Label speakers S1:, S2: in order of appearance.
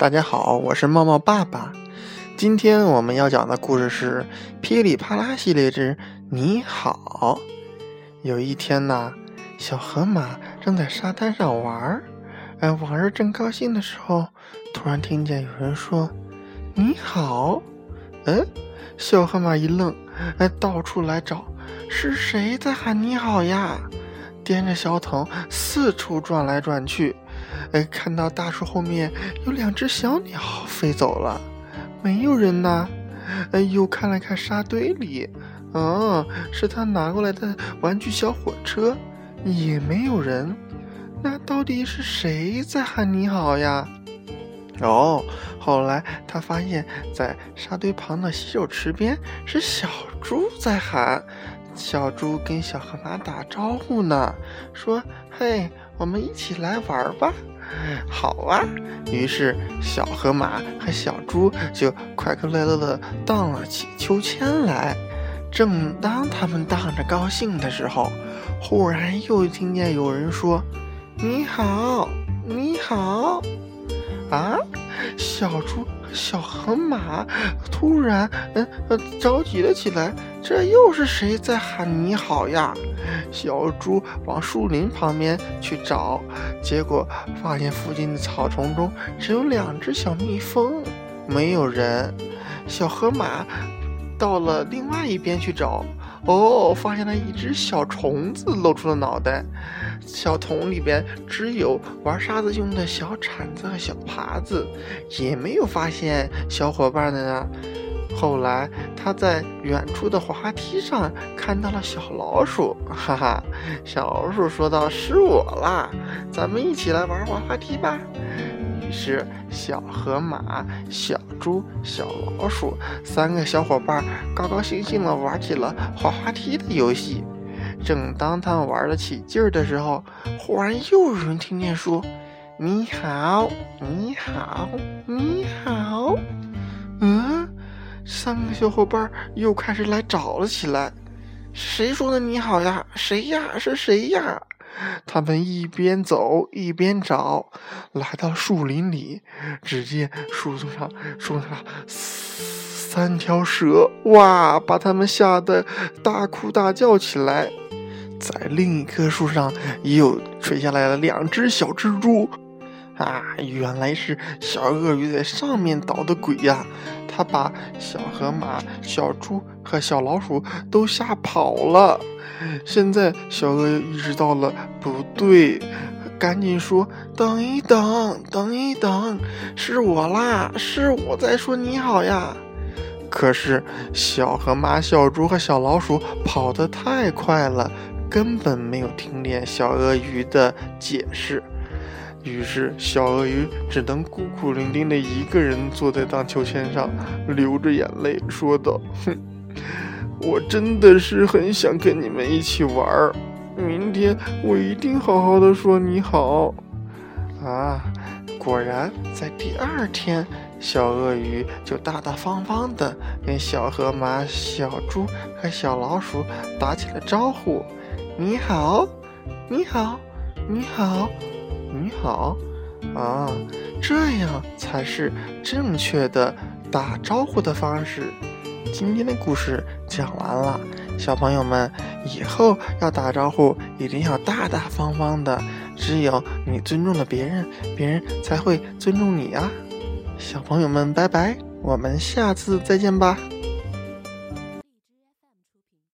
S1: 大家好，我是茂茂爸爸。今天我们要讲的故事是《噼里啪啦系列之你好》。有一天呐，小河马正在沙滩上玩儿，哎，玩儿正高兴的时候，突然听见有人说：“你好。”嗯，小河马一愣，哎，到处来找，是谁在喊你好呀？掂着小桶四处转来转去。哎，看到大树后面有两只小鸟飞走了，没有人呢。哎，又看了看沙堆里，哦，是他拿过来的玩具小火车，也没有人。那到底是谁在喊你好呀？哦，后来他发现，在沙堆旁的洗手池边是小猪在喊，小猪跟小河马打招呼呢，说：“嘿，我们一起来玩吧。”好啊！于是小河马和小猪就快快乐乐地荡了起秋千来。正当他们荡着高兴的时候，忽然又听见有人说：“你好，你好！”啊！小猪小河马突然嗯呃着急了起来。这又是谁在喊你好呀？小猪往树林旁边去找，结果发现附近的草丛中只有两只小蜜蜂，没有人。小河马到了另外一边去找，哦，发现了一只小虫子露出了脑袋。小桶里边只有玩沙子用的小铲子和小耙子，也没有发现小伙伴的呢。后来，他在远处的滑滑梯上看到了小老鼠，哈哈！小老鼠说道：“是我啦，咱们一起来玩滑滑梯吧。”于是，小河马、小猪、小老鼠三个小伙伴高高兴兴地玩起了滑滑梯的游戏。正当他们玩得起劲儿的时候，忽然又有人听见说：“你好，你好，你好。”嗯。三个小伙伴又开始来找了起来。谁说的你好呀？谁呀？是谁呀？他们一边走一边找，来到树林里，只见树上树上三条蛇，哇！把他们吓得大哭大叫起来。在另一棵树上又垂下来了两只小蜘蛛。啊，原来是小鳄鱼在上面捣的鬼呀！他把小河马、小猪和小老鼠都吓跑了。现在小鳄鱼意识到了不对，赶紧说：“等一等，等一等，是我啦，是我在说你好呀！”可是小河马、小猪和小老鼠跑得太快了，根本没有听见小鳄鱼的解释。于是，小鳄鱼只能孤苦伶仃的一个人坐在荡秋千上，流着眼泪说道：“哼，我真的是很想跟你们一起玩儿。明天我一定好好的说你好。”啊，果然，在第二天，小鳄鱼就大大方方的跟小河马、小猪和小老鼠打起了招呼：“你好，你好，你好。”你好，啊，这样才是正确的打招呼的方式。今天的故事讲完了，小朋友们以后要打招呼一定要大大方方的，只有你尊重了别人，别人才会尊重你啊。小朋友们，拜拜，我们下次再见吧。